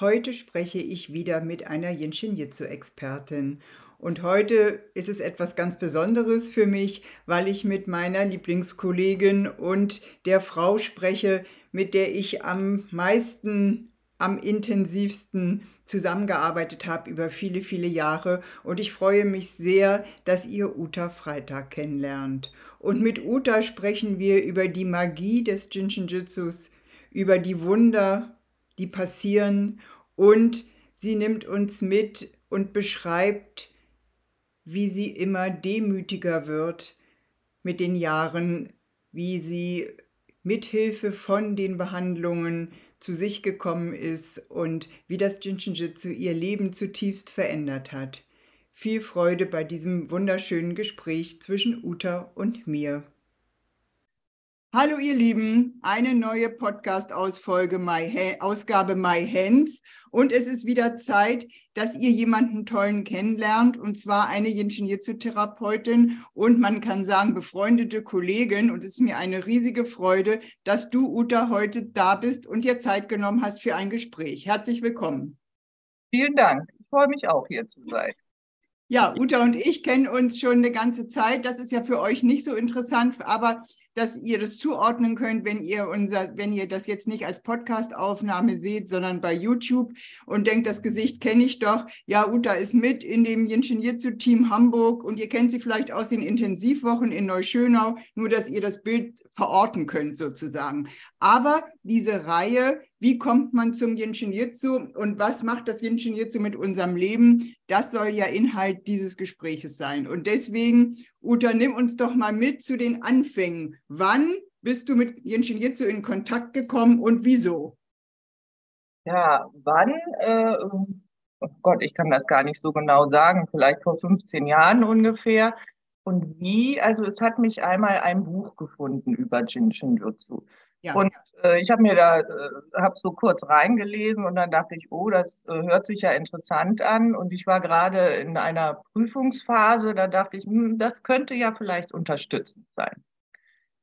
heute spreche ich wieder mit einer Yinshin Jitsu Expertin und heute ist es etwas ganz Besonderes für mich, weil ich mit meiner Lieblingskollegin und der Frau spreche, mit der ich am meisten, am intensivsten zusammengearbeitet habe über viele, viele Jahre. Und ich freue mich sehr, dass ihr Uta Freitag kennenlernt. Und mit Uta sprechen wir über die Magie des Jinshin Jitsus, über die Wunder, die passieren und sie nimmt uns mit und beschreibt, wie sie immer demütiger wird mit den Jahren, wie sie mithilfe von den Behandlungen zu sich gekommen ist und wie das Jinshinjutsu ihr Leben zutiefst verändert hat. Viel Freude bei diesem wunderschönen Gespräch zwischen Uta und mir. Hallo ihr Lieben, eine neue Podcast-Ausfolge, My Ausgabe My Hands. Und es ist wieder Zeit, dass ihr jemanden tollen kennenlernt, und zwar eine Ingenieurzotherapeutin und man kann sagen befreundete Kollegin. Und es ist mir eine riesige Freude, dass du, Uta, heute da bist und dir Zeit genommen hast für ein Gespräch. Herzlich willkommen. Vielen Dank. Ich freue mich auch, hier zu sein. Ja, Uta und ich kennen uns schon eine ganze Zeit. Das ist ja für euch nicht so interessant, aber dass ihr das zuordnen könnt, wenn ihr unser, wenn ihr das jetzt nicht als Podcast-Aufnahme seht, sondern bei YouTube und denkt, das Gesicht kenne ich doch. Ja, Uta ist mit in dem Jinshin Jitsu-Team Hamburg und ihr kennt sie vielleicht aus den Intensivwochen in Neuschönau, nur dass ihr das Bild verorten könnt sozusagen. Aber diese Reihe, wie kommt man zum Jinshin Jitsu und was macht das Jinshin Jitsu mit unserem Leben, das soll ja Inhalt dieses Gespräches sein. Und deswegen, Uta, nimm uns doch mal mit zu den Anfängen. Wann bist du mit Jinshin Jitsu in Kontakt gekommen und wieso? Ja, wann? Äh, oh Gott, ich kann das gar nicht so genau sagen, vielleicht vor 15 Jahren ungefähr. Und wie? Also es hat mich einmal ein Buch gefunden über Jinshin Jutsu. Ja. Und äh, ich habe mir da, äh, habe so kurz reingelesen und dann dachte ich, oh, das äh, hört sich ja interessant an. Und ich war gerade in einer Prüfungsphase, da dachte ich, hm, das könnte ja vielleicht unterstützend sein.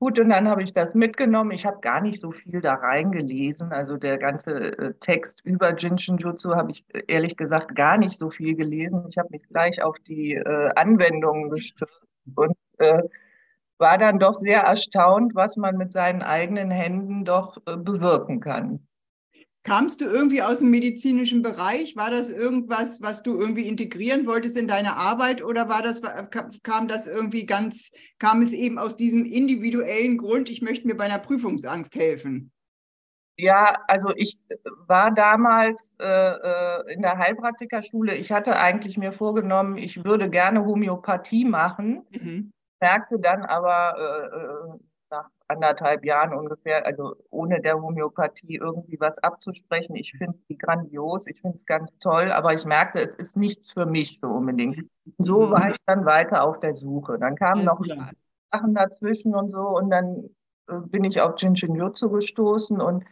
Gut, und dann habe ich das mitgenommen. Ich habe gar nicht so viel da reingelesen. Also der ganze äh, Text über Jinshin Jutsu habe ich äh, ehrlich gesagt gar nicht so viel gelesen. Ich habe mich gleich auf die äh, Anwendungen gestürzt und äh, war dann doch sehr erstaunt, was man mit seinen eigenen Händen doch äh, bewirken kann. Kamst du irgendwie aus dem medizinischen Bereich? War das irgendwas, was du irgendwie integrieren wolltest in deine Arbeit oder war das, kam das irgendwie ganz, kam es eben aus diesem individuellen Grund, ich möchte mir bei einer Prüfungsangst helfen? Ja, also ich war damals äh, äh in der Heilpraktikerschule. Ich hatte eigentlich mir vorgenommen, ich würde gerne Homöopathie machen. Mhm merkte dann aber äh, äh, anderthalb Jahren ungefähr, also ohne der Homöopathie irgendwie was abzusprechen, ich finde die grandios, ich finde es ganz toll, aber ich merkte, es ist nichts für mich so unbedingt. So mhm. war ich dann weiter auf der Suche. Dann kamen noch Sachen dazwischen und so und dann äh, bin ich auf Jinshin Jutsu gestoßen und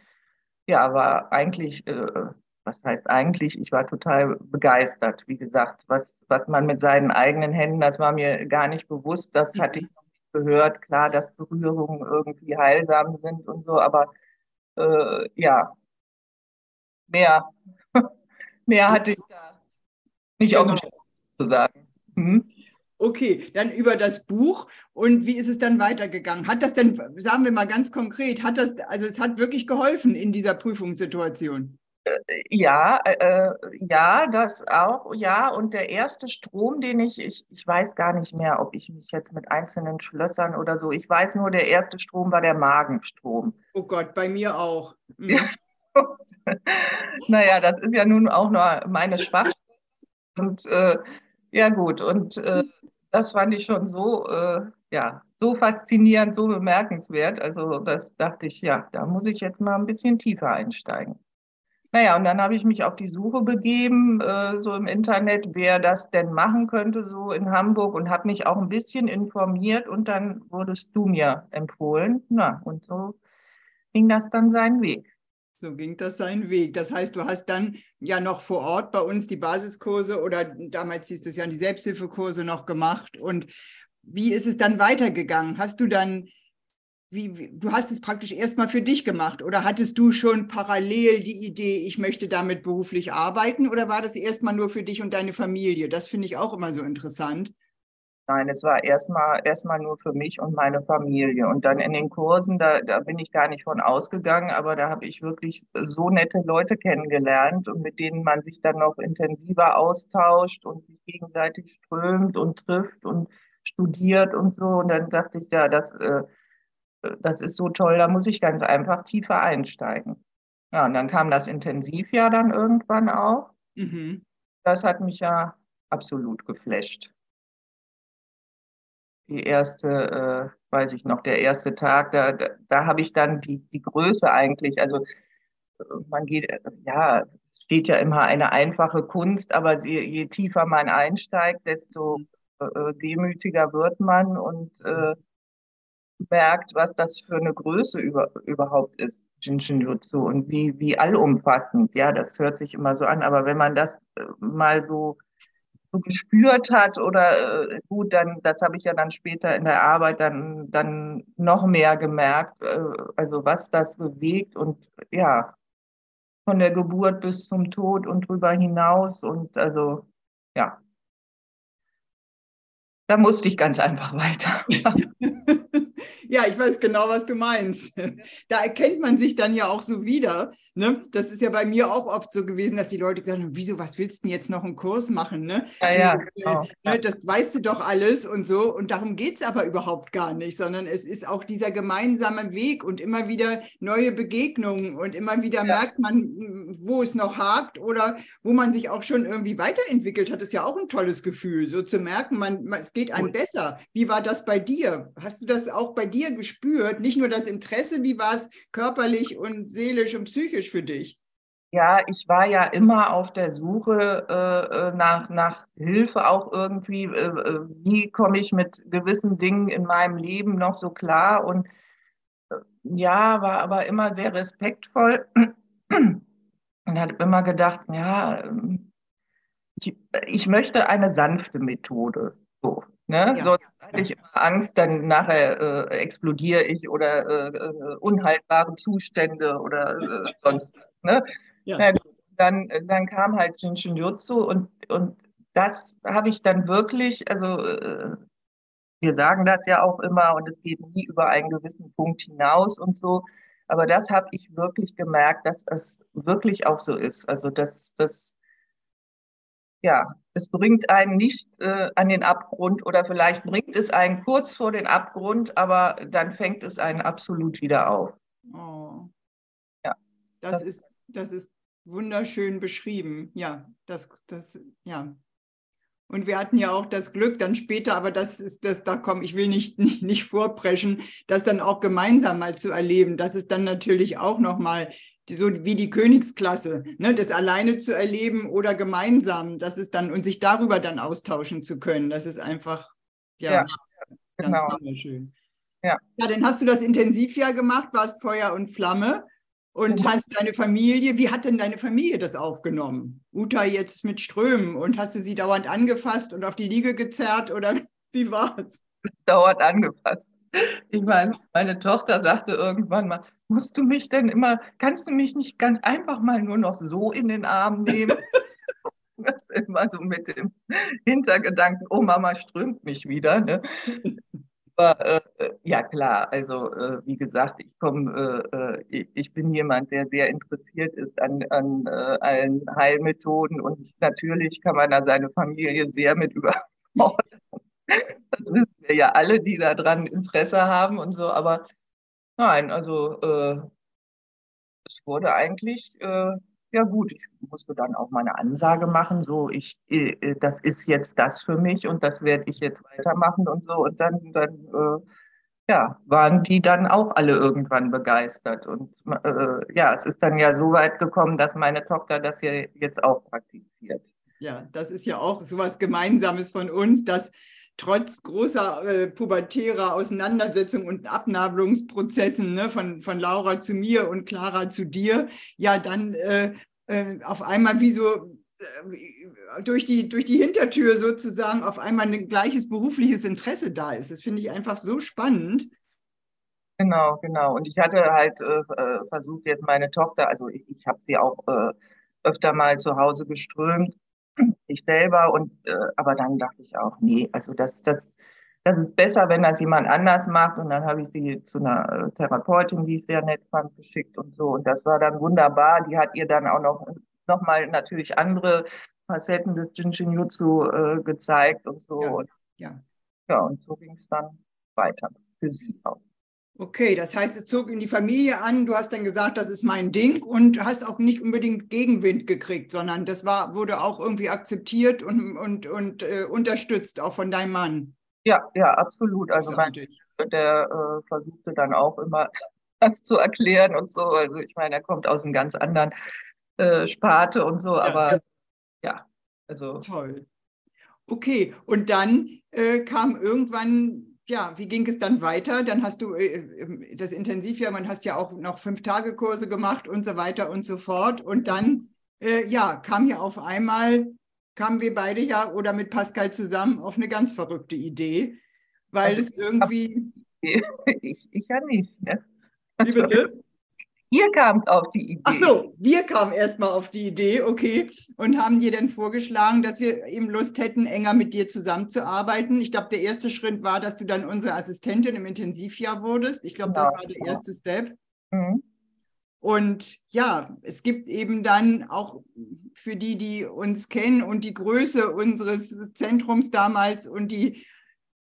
ja, war eigentlich äh, was heißt eigentlich, ich war total begeistert, wie gesagt, was, was man mit seinen eigenen Händen, das war mir gar nicht bewusst, das hatte ich noch nicht gehört. Klar, dass Berührungen irgendwie heilsam sind und so, aber äh, ja, mehr, mehr hatte ich da nicht genau. auf dem zu sagen. Mhm. Okay, dann über das Buch und wie ist es dann weitergegangen? Hat das denn, sagen wir mal ganz konkret, hat das, also es hat wirklich geholfen in dieser Prüfungssituation? Ja, äh, ja, das auch, ja. Und der erste Strom, den ich, ich, ich weiß gar nicht mehr, ob ich mich jetzt mit einzelnen Schlössern oder so, ich weiß nur, der erste Strom war der Magenstrom. Oh Gott, bei mir auch. Mhm. naja, das ist ja nun auch nur meine Schwachstelle. Und äh, ja, gut, und äh, das fand ich schon so, äh, ja, so faszinierend, so bemerkenswert. Also, das dachte ich, ja, da muss ich jetzt mal ein bisschen tiefer einsteigen. Naja, und dann habe ich mich auf die Suche begeben, äh, so im Internet, wer das denn machen könnte, so in Hamburg und habe mich auch ein bisschen informiert und dann wurdest du mir empfohlen. Na, und so ging das dann seinen Weg. So ging das seinen Weg. Das heißt, du hast dann ja noch vor Ort bei uns die Basiskurse oder damals hieß es ja die Selbsthilfekurse noch gemacht. Und wie ist es dann weitergegangen? Hast du dann wie, wie, du hast es praktisch erstmal für dich gemacht oder hattest du schon parallel die Idee, ich möchte damit beruflich arbeiten oder war das erstmal nur für dich und deine Familie? Das finde ich auch immer so interessant. Nein, es war erstmal erstmal nur für mich und meine Familie. Und dann in den Kursen, da, da bin ich gar nicht von ausgegangen, aber da habe ich wirklich so nette Leute kennengelernt und mit denen man sich dann noch intensiver austauscht und sich gegenseitig strömt und trifft und studiert und so. Und dann dachte ich, ja, das äh, das ist so toll, da muss ich ganz einfach tiefer einsteigen. Ja, und dann kam das Intensivjahr dann irgendwann auch. Mhm. Das hat mich ja absolut geflasht. Die erste, äh, weiß ich noch, der erste Tag, da, da, da habe ich dann die, die Größe eigentlich, also man geht, ja, steht ja immer eine einfache Kunst, aber je, je tiefer man einsteigt, desto mhm. äh, demütiger wird man und äh, merkt, was das für eine Größe über, überhaupt ist, Jinshinjutsu, und wie, wie allumfassend. Ja, das hört sich immer so an, aber wenn man das äh, mal so, so gespürt hat oder äh, gut, dann, das habe ich ja dann später in der Arbeit dann, dann noch mehr gemerkt, äh, also was das bewegt und ja, von der Geburt bis zum Tod und drüber hinaus und also, ja. Da musste ich ganz einfach weiter. Ja, ich weiß genau, was du meinst. Da erkennt man sich dann ja auch so wieder. Ne? Das ist ja bei mir auch oft so gewesen, dass die Leute gesagt haben, wieso, was willst du denn jetzt noch einen Kurs machen? Ne? Ja, ja, genau. ne, das weißt du doch alles und so. Und darum geht es aber überhaupt gar nicht, sondern es ist auch dieser gemeinsame Weg und immer wieder neue Begegnungen und immer wieder ja. merkt man, wo es noch hakt oder wo man sich auch schon irgendwie weiterentwickelt hat. Ist ja auch ein tolles Gefühl, so zu merken, man, man es geht einem besser. Wie war das bei dir? Hast du das auch bei dir gespürt? Nicht nur das Interesse, wie war es körperlich und seelisch und psychisch für dich? Ja, ich war ja immer auf der Suche äh, äh nach, nach Hilfe auch irgendwie. Äh, äh, wie komme ich mit gewissen Dingen in meinem Leben noch so klar? Und äh, ja, war aber immer sehr respektvoll und hat immer gedacht, ja, ähm, ich, ich möchte eine sanfte Methode. So, Ne? Ja, Sonst hatte ich immer Angst, dann nachher äh, explodiere ich oder äh, äh unhaltbare Zustände oder äh, sonst was. Ne? Ja. Na, dann, dann kam halt Jinshinjutsu und, und das habe ich dann wirklich, also äh, wir sagen das ja auch immer und es geht nie über einen gewissen Punkt hinaus und so. Aber das habe ich wirklich gemerkt, dass es wirklich auch so ist. Also dass das ja, es bringt einen nicht äh, an den Abgrund oder vielleicht bringt es einen kurz vor den Abgrund, aber dann fängt es einen absolut wieder auf. Oh. Ja. Das, das ist, das ist wunderschön beschrieben. Ja, das, das, ja. Und wir hatten ja auch das Glück, dann später, aber das ist das, da komm, ich will nicht, nicht, nicht vorpreschen, das dann auch gemeinsam mal zu erleben. Das ist dann natürlich auch nochmal so wie die Königsklasse, ne, das alleine zu erleben oder gemeinsam, das ist dann und sich darüber dann austauschen zu können, das ist einfach ja, ja ganz genau. wunderschön. Ja. ja, dann hast du das Intensivjahr gemacht, warst Feuer und Flamme und mhm. hast deine Familie, wie hat denn deine Familie das aufgenommen? Uta jetzt mit Strömen und hast du sie dauernd angefasst und auf die Liege gezerrt oder wie war es? Dauernd angefasst. Ich meine, meine Tochter sagte irgendwann mal, musst du mich denn immer, kannst du mich nicht ganz einfach mal nur noch so in den Arm nehmen? das ist immer so mit dem Hintergedanken, oh Mama strömt mich wieder. Ne? Aber äh, ja klar, also äh, wie gesagt, ich komme, äh, ich, äh, ich, bin jemand, der sehr interessiert ist an, an äh, allen Heilmethoden und natürlich kann man da seine Familie sehr mit überfordern. Das wissen wir ja alle, die daran Interesse haben und so, aber Nein, also äh, es wurde eigentlich, äh, ja gut, ich musste dann auch meine Ansage machen, so ich, äh, das ist jetzt das für mich und das werde ich jetzt weitermachen und so. Und dann, dann äh, ja, waren die dann auch alle irgendwann begeistert. Und äh, ja, es ist dann ja so weit gekommen, dass meine Tochter das hier jetzt auch praktiziert. Ja, das ist ja auch so was Gemeinsames von uns, dass trotz großer äh, pubertärer Auseinandersetzungen und Abnabelungsprozessen ne, von, von Laura zu mir und Clara zu dir, ja dann äh, äh, auf einmal wie so äh, durch die, durch die Hintertür sozusagen auf einmal ein gleiches berufliches Interesse da ist. Das finde ich einfach so spannend. Genau, genau. Und ich hatte halt äh, äh versucht, jetzt meine Tochter, also ich, ich habe sie auch äh, öfter mal zu Hause geströmt, ich selber, und äh, aber dann dachte ich auch, nee, also das, das, das ist besser, wenn das jemand anders macht. Und dann habe ich sie zu einer äh, Therapeutin, die ich sehr nett fand, geschickt und so. Und das war dann wunderbar. Die hat ihr dann auch noch nochmal natürlich andere Facetten des Jinshinjutsu äh, gezeigt und so. Ja, und, ja. ja und so ging es dann weiter für sie auch. Okay, das heißt, es zog in die Familie an. Du hast dann gesagt, das ist mein Ding und hast auch nicht unbedingt Gegenwind gekriegt, sondern das war, wurde auch irgendwie akzeptiert und, und, und äh, unterstützt, auch von deinem Mann. Ja, ja, absolut. Also mein, der äh, versuchte dann auch immer das zu erklären und so. Also ich meine, er kommt aus einem ganz anderen äh, Sparte und so, ja, aber ja. ja, also. Toll. Okay, und dann äh, kam irgendwann ja, wie ging es dann weiter? Dann hast du äh, ähm, das Intensivjahr, man hast ja auch noch fünf Tage Kurse gemacht und so weiter und so fort. Und dann, äh, ja, kam ja auf einmal, kamen wir beide ja oder mit Pascal zusammen auf eine ganz verrückte Idee, weil also, es irgendwie. Ich, ich ja nicht. Ne? Wie bitte? Ihr kamt auf die Idee. Ach so, wir kamen erstmal auf die Idee, okay, und haben dir dann vorgeschlagen, dass wir eben Lust hätten, enger mit dir zusammenzuarbeiten. Ich glaube, der erste Schritt war, dass du dann unsere Assistentin im Intensivjahr wurdest. Ich glaube, genau. das war der erste Step. Mhm. Und ja, es gibt eben dann auch für die, die uns kennen und die Größe unseres Zentrums damals und die,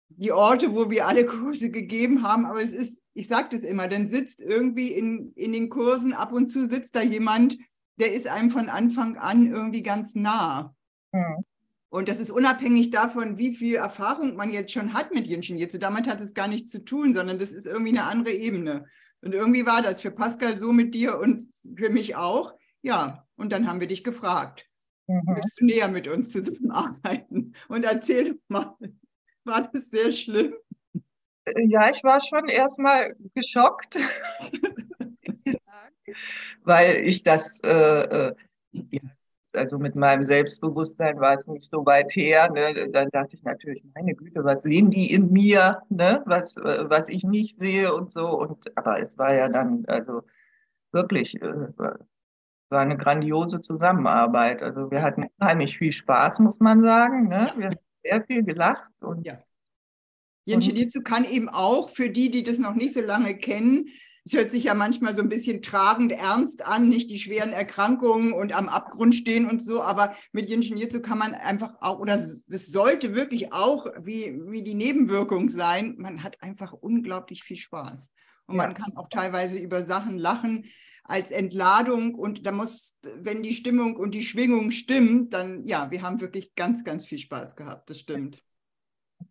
die Orte, wo wir alle Kurse gegeben haben, aber es ist ich sage das immer, dann sitzt irgendwie in, in den Kursen, ab und zu sitzt da jemand, der ist einem von Anfang an irgendwie ganz nah. Mhm. Und das ist unabhängig davon, wie viel Erfahrung man jetzt schon hat mit Jinshin Jitsu. Damit hat es gar nichts zu tun, sondern das ist irgendwie eine andere Ebene. Und irgendwie war das für Pascal so mit dir und für mich auch. Ja, und dann haben wir dich gefragt, mhm. willst du näher mit uns zusammenarbeiten? Und erzähl mal, war das sehr schlimm? Ja, ich war schon erstmal geschockt, weil ich das, äh, äh, ja, also mit meinem Selbstbewusstsein war es nicht so weit her. Ne? Dann dachte ich natürlich, meine Güte, was sehen die in mir, ne? was, äh, was ich nicht sehe und so. Und, aber es war ja dann, also wirklich, äh, war eine grandiose Zusammenarbeit. Also wir hatten unheimlich viel Spaß, muss man sagen. Ne? Wir sehr viel gelacht und ja. Jinshinitsu kann eben auch für die, die das noch nicht so lange kennen, es hört sich ja manchmal so ein bisschen tragend ernst an, nicht die schweren Erkrankungen und am Abgrund stehen und so, aber mit Jinshinitsu kann man einfach auch, oder es sollte wirklich auch wie, wie die Nebenwirkung sein, man hat einfach unglaublich viel Spaß. Und man kann auch teilweise über Sachen lachen als Entladung und da muss, wenn die Stimmung und die Schwingung stimmt, dann ja, wir haben wirklich ganz, ganz viel Spaß gehabt, das stimmt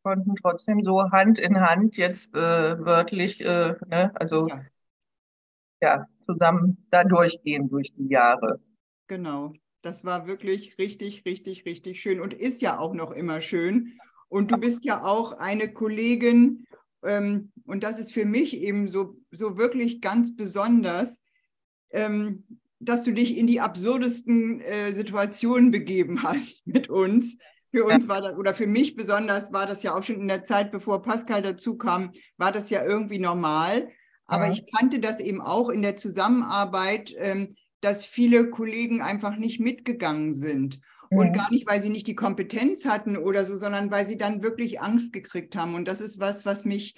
konnten trotzdem so Hand in Hand jetzt äh, wörtlich, äh, ne, also ja. ja, zusammen da durchgehen durch die Jahre. Genau, das war wirklich richtig, richtig, richtig schön und ist ja auch noch immer schön. Und du bist ja auch eine Kollegin, ähm, und das ist für mich eben so, so wirklich ganz besonders, ähm, dass du dich in die absurdesten äh, Situationen begeben hast mit uns. Für uns war das, oder für mich besonders, war das ja auch schon in der Zeit, bevor Pascal dazu kam, war das ja irgendwie normal. Aber ja. ich kannte das eben auch in der Zusammenarbeit, ähm, dass viele Kollegen einfach nicht mitgegangen sind. Und gar nicht, weil sie nicht die Kompetenz hatten oder so, sondern weil sie dann wirklich Angst gekriegt haben. Und das ist was, was mich,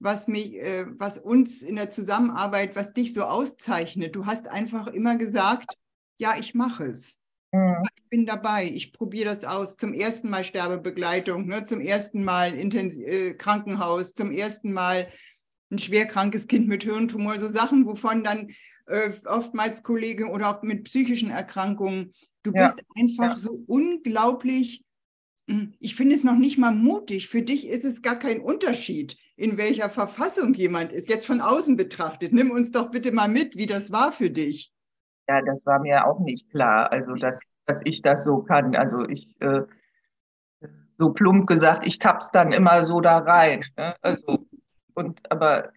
was mich, äh, was uns in der Zusammenarbeit, was dich so auszeichnet. Du hast einfach immer gesagt, ja, ich mache es. Mhm. Ich bin dabei, ich probiere das aus. Zum ersten Mal Sterbebegleitung, ne? zum ersten Mal Intens äh, Krankenhaus, zum ersten Mal ein schwerkrankes Kind mit Hirntumor, so Sachen, wovon dann äh, oftmals Kollegen oder auch mit psychischen Erkrankungen, du ja. bist einfach ja. so unglaublich ich finde es noch nicht mal mutig. Für dich ist es gar kein Unterschied, in welcher Verfassung jemand ist. Jetzt von außen betrachtet. Nimm uns doch bitte mal mit, wie das war für dich. Ja, das war mir auch nicht klar. Also, dass, dass ich das so kann. Also, ich, äh, so plump gesagt, ich tapp's dann immer so da rein. Ne? Also, und, aber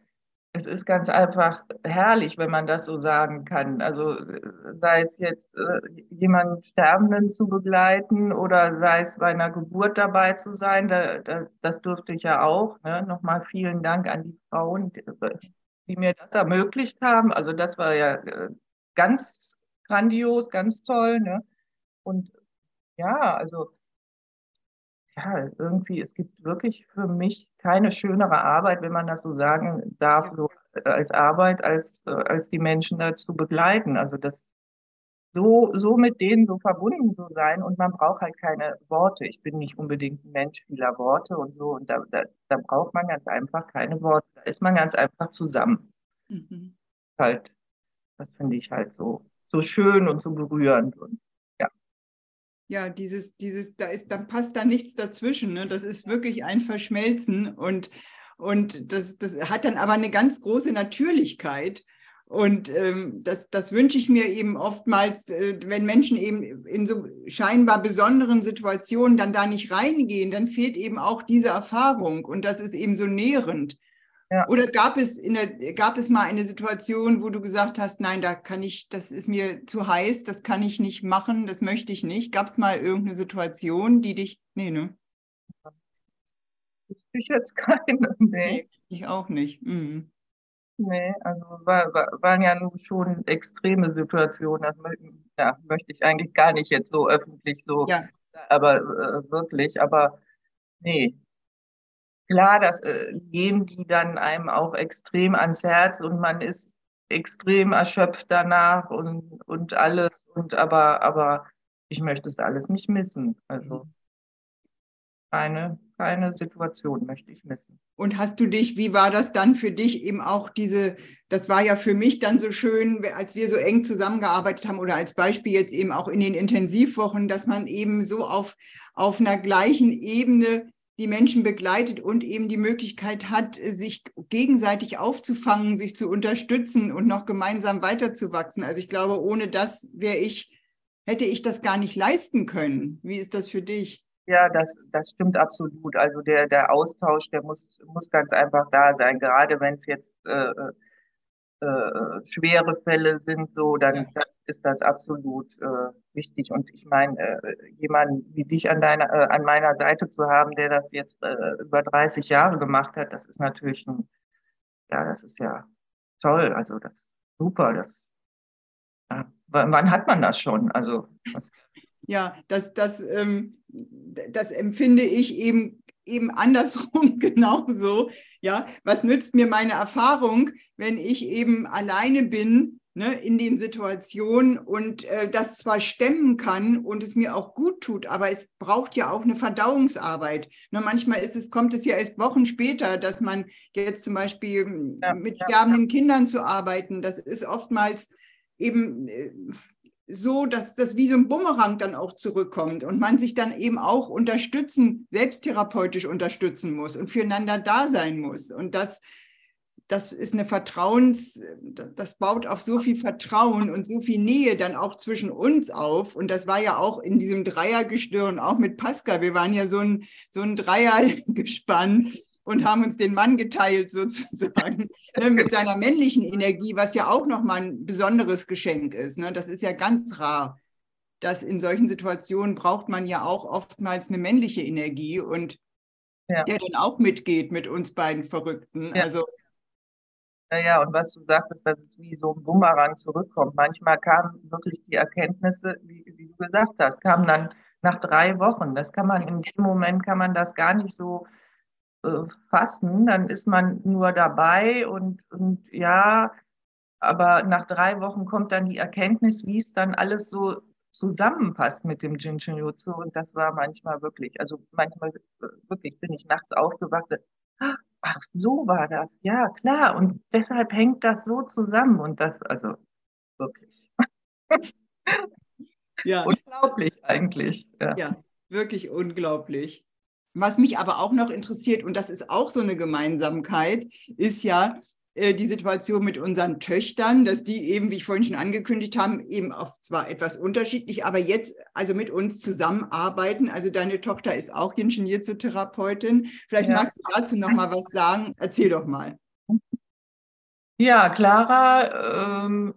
es ist ganz einfach herrlich, wenn man das so sagen kann. Also sei es jetzt äh, jemanden Sterbenden zu begleiten oder sei es bei einer Geburt dabei zu sein, da, da, das durfte ich ja auch. Ne? Nochmal vielen Dank an die Frauen, die, die, mir das ermöglicht haben. Also das war ja äh, ganz grandios, ganz toll. Ne? Und ja, also ja, irgendwie, es gibt wirklich für mich keine schönere Arbeit, wenn man das so sagen darf, so als Arbeit, als, äh, als die Menschen dazu begleiten. Also das so, so mit denen so verbunden zu sein und man braucht halt keine Worte. Ich bin nicht unbedingt ein Mensch vieler Worte und so und da, da, da braucht man ganz einfach keine Worte. Da ist man ganz einfach zusammen. Mhm. Halt, das finde ich halt so, so schön und so berührend und ja, dieses, dieses, da ist, dann passt da nichts dazwischen. Ne? Das ist wirklich ein Verschmelzen und, und das, das hat dann aber eine ganz große Natürlichkeit. Und ähm, das, das wünsche ich mir eben oftmals, äh, wenn Menschen eben in so scheinbar besonderen Situationen dann da nicht reingehen, dann fehlt eben auch diese Erfahrung. Und das ist eben so nährend. Ja. Oder gab es, in der, gab es mal eine Situation, wo du gesagt hast, nein, da kann ich, das ist mir zu heiß, das kann ich nicht machen, das möchte ich nicht. Gab es mal irgendeine Situation, die dich, nee, ne? Ich jetzt keine, nee. Ich auch nicht. Mhm. Nee, also war, war, waren ja nun schon extreme Situationen. Das ja, möchte ich eigentlich gar nicht jetzt so öffentlich so, ja. aber äh, wirklich, aber nee, klar, das äh, gehen die dann einem auch extrem ans Herz und man ist extrem erschöpft danach und, und alles. Und aber, aber ich möchte es alles nicht missen. Also keine, keine Situation möchte ich missen. Und hast du dich, wie war das dann für dich eben auch diese, das war ja für mich dann so schön, als wir so eng zusammengearbeitet haben oder als Beispiel jetzt eben auch in den Intensivwochen, dass man eben so auf, auf einer gleichen Ebene die Menschen begleitet und eben die Möglichkeit hat, sich gegenseitig aufzufangen, sich zu unterstützen und noch gemeinsam weiterzuwachsen. Also ich glaube, ohne das wäre ich, hätte ich das gar nicht leisten können. Wie ist das für dich? Ja, das, das stimmt absolut. Also der, der Austausch, der muss, muss ganz einfach da sein. Gerade wenn es jetzt äh, äh, schwere Fälle sind, so, dann, dann ist das absolut äh, wichtig. Und ich meine, äh, jemanden wie dich an deiner, äh, an meiner Seite zu haben, der das jetzt äh, über 30 Jahre gemacht hat, das ist natürlich ein, ja, das ist ja toll. Also das ist super. Das, ja, wann hat man das schon? Also was, ja, das, das, ähm, das empfinde ich eben eben andersrum genauso. Ja, was nützt mir meine Erfahrung, wenn ich eben alleine bin ne, in den Situationen und äh, das zwar stemmen kann und es mir auch gut tut, aber es braucht ja auch eine Verdauungsarbeit. Ne, manchmal ist es, kommt es ja erst Wochen später, dass man jetzt zum Beispiel ja, mit ja, sterbenden ja. Kindern zu arbeiten, das ist oftmals eben äh, so, dass das wie so ein Bumerang dann auch zurückkommt und man sich dann eben auch unterstützen, selbsttherapeutisch unterstützen muss und füreinander da sein muss. Und das, das ist eine Vertrauens, das baut auf so viel Vertrauen und so viel Nähe dann auch zwischen uns auf. Und das war ja auch in diesem Dreiergestirn, auch mit Pascal. Wir waren ja so ein, so ein Dreiergespann und haben uns den Mann geteilt sozusagen ne, mit seiner männlichen Energie, was ja auch nochmal ein besonderes Geschenk ist. Ne? Das ist ja ganz rar, dass in solchen Situationen braucht man ja auch oftmals eine männliche Energie und ja. der dann auch mitgeht mit uns beiden Verrückten. Ja. Also ja, ja, und was du sagtest, dass es wie so ein Bumerang zurückkommt. Manchmal kamen wirklich die Erkenntnisse, wie, wie du gesagt hast, kamen dann nach drei Wochen. Das kann man in dem Moment kann man das gar nicht so äh, fassen, dann ist man nur dabei und, und ja, aber nach drei Wochen kommt dann die Erkenntnis, wie es dann alles so zusammenpasst mit dem Jinshin Jutsu und das war manchmal wirklich, also manchmal äh, wirklich bin ich nachts aufgewacht, ach so war das, ja klar und deshalb hängt das so zusammen und das, also wirklich. Ja. Unglaublich eigentlich. Ja. ja. wirklich unglaublich. Was mich aber auch noch interessiert, und das ist auch so eine Gemeinsamkeit, ist ja, äh, die Situation mit unseren Töchtern, dass die eben, wie ich vorhin schon angekündigt habe, eben auch zwar etwas unterschiedlich, aber jetzt also mit uns zusammenarbeiten. Also deine Tochter ist auch Ingenieurzotherapeutin. Vielleicht ja. magst du dazu noch mal was sagen. Erzähl doch mal. Ja, Clara, ähm,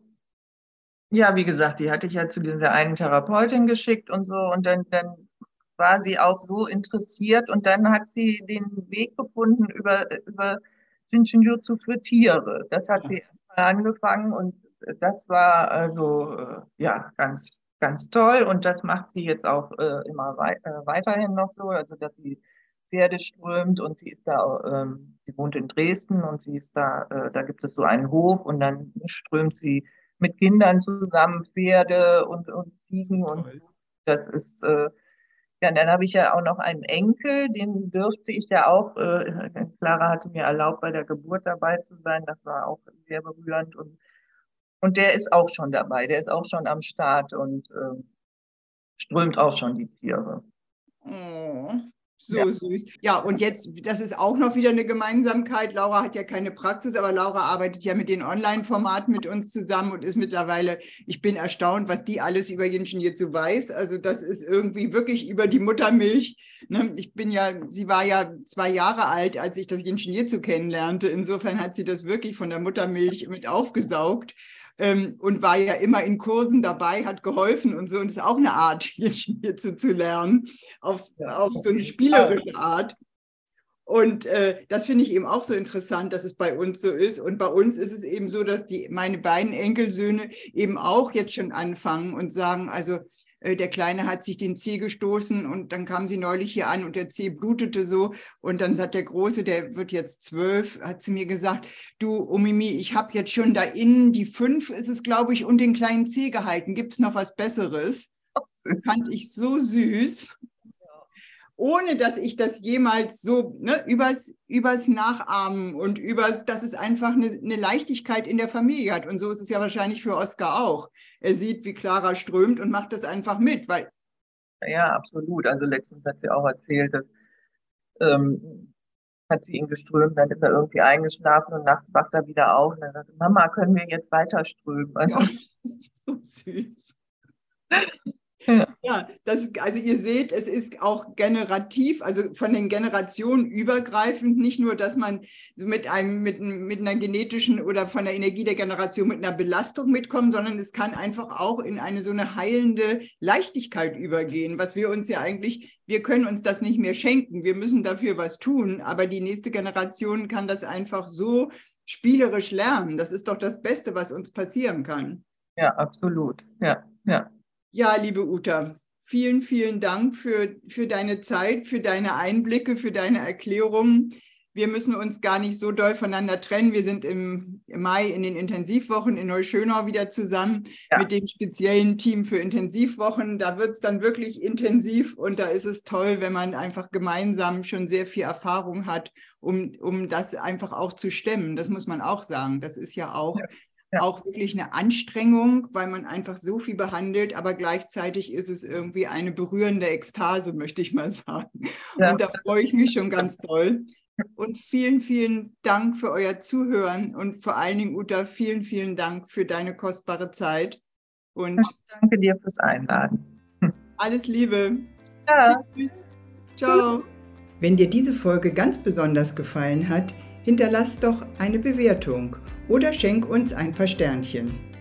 ja, wie gesagt, die hatte ich ja zu dieser einen Therapeutin geschickt und so und dann, dann war sie auch so interessiert. Und dann hat sie den Weg gefunden über, über Shinjinjutsu für Tiere. Das hat sie erstmal angefangen und das war also äh, ja ganz, ganz toll. Und das macht sie jetzt auch äh, immer wei äh, weiterhin noch so, also dass sie Pferde strömt und sie ist da, ähm, sie wohnt in Dresden und sie ist da, äh, da gibt es so einen Hof und dann strömt sie mit Kindern zusammen Pferde und, und Ziegen und das ist äh, ja, dann habe ich ja auch noch einen Enkel, den dürfte ich ja auch, äh, Clara hatte mir erlaubt, bei der Geburt dabei zu sein. Das war auch sehr berührend und, und der ist auch schon dabei, der ist auch schon am Start und äh, strömt auch schon die Tiere. Oh. So ja. süß. Ja, und jetzt, das ist auch noch wieder eine Gemeinsamkeit. Laura hat ja keine Praxis, aber Laura arbeitet ja mit den Online-Formaten mit uns zusammen und ist mittlerweile, ich bin erstaunt, was die alles über Jinschen hierzu weiß. Also das ist irgendwie wirklich über die Muttermilch. Ne? Ich bin ja, sie war ja zwei Jahre alt, als ich das Jinschen hierzu kennenlernte. Insofern hat sie das wirklich von der Muttermilch mit aufgesaugt ähm, und war ja immer in Kursen dabei, hat geholfen und so. Und das ist auch eine Art, hierzu zu lernen, auf, auf so eine spielerische Art. Und äh, das finde ich eben auch so interessant, dass es bei uns so ist. Und bei uns ist es eben so, dass die, meine beiden Enkelsöhne eben auch jetzt schon anfangen und sagen, also der Kleine hat sich den Zeh gestoßen und dann kam sie neulich hier an und der Zeh blutete so. Und dann hat der Große, der wird jetzt zwölf, hat zu mir gesagt, du, Omimi, ich habe jetzt schon da innen die fünf, ist es, glaube ich, und den kleinen Zeh gehalten. Gibt es noch was Besseres? Fand ich so süß ohne dass ich das jemals so ne, übers, übers Nachahmen und übers, dass es einfach eine, eine, Leichtigkeit in der Familie hat. Und so ist es ja wahrscheinlich für Oskar auch. Er sieht, wie Clara strömt und macht das einfach mit, weil. Ja, absolut. Also letztens hat sie auch erzählt, dass ähm, hat sie ihn geströmt, dann ist er irgendwie eingeschlafen und nachts wacht er wieder auf und dann sagt, Mama, können wir jetzt weiter strömen? Also, das ist so süß. Ja. das, also ihr seht, es ist auch generativ, also von den Generationen übergreifend, nicht nur, dass man mit einem, mit, mit einer genetischen oder von der Energie der Generation mit einer Belastung mitkommt, sondern es kann einfach auch in eine so eine heilende Leichtigkeit übergehen, was wir uns ja eigentlich, wir können uns das nicht mehr schenken, wir müssen dafür was tun, aber die nächste Generation kann das einfach so spielerisch lernen. Das ist doch das Beste, was uns passieren kann. Ja, absolut. Ja, ja. Ja, liebe Uta, vielen, vielen Dank für, für deine Zeit, für deine Einblicke, für deine Erklärungen. Wir müssen uns gar nicht so doll voneinander trennen. Wir sind im, Mai in den Intensivwochen in Neuschönau wieder zusammen ja. mit dem speziellen Team für Intensivwochen. Da wird es dann wirklich intensiv und da ist es toll, wenn man einfach gemeinsam schon sehr viel Erfahrung hat, um, um das einfach auch zu stemmen. Das muss man auch sagen. Das ist ja auch ja ja. auch wirklich eine Anstrengung, weil man einfach so viel behandelt, aber gleichzeitig ist es irgendwie eine berührende Ekstase, möchte ich mal sagen. Ja. Und da freue ich mich schon ganz toll. Und vielen, vielen Dank für euer Zuhören und vor allen Dingen, Uta, vielen, vielen Dank für deine kostbare Zeit. Und ja, danke dir fürs Einladen. Alles Liebe. Ja. Tschüss. Ciao. Wenn dir diese Folge ganz besonders gefallen hat, hinterlass doch eine Bewertung oder schenk uns ein paar Sternchen.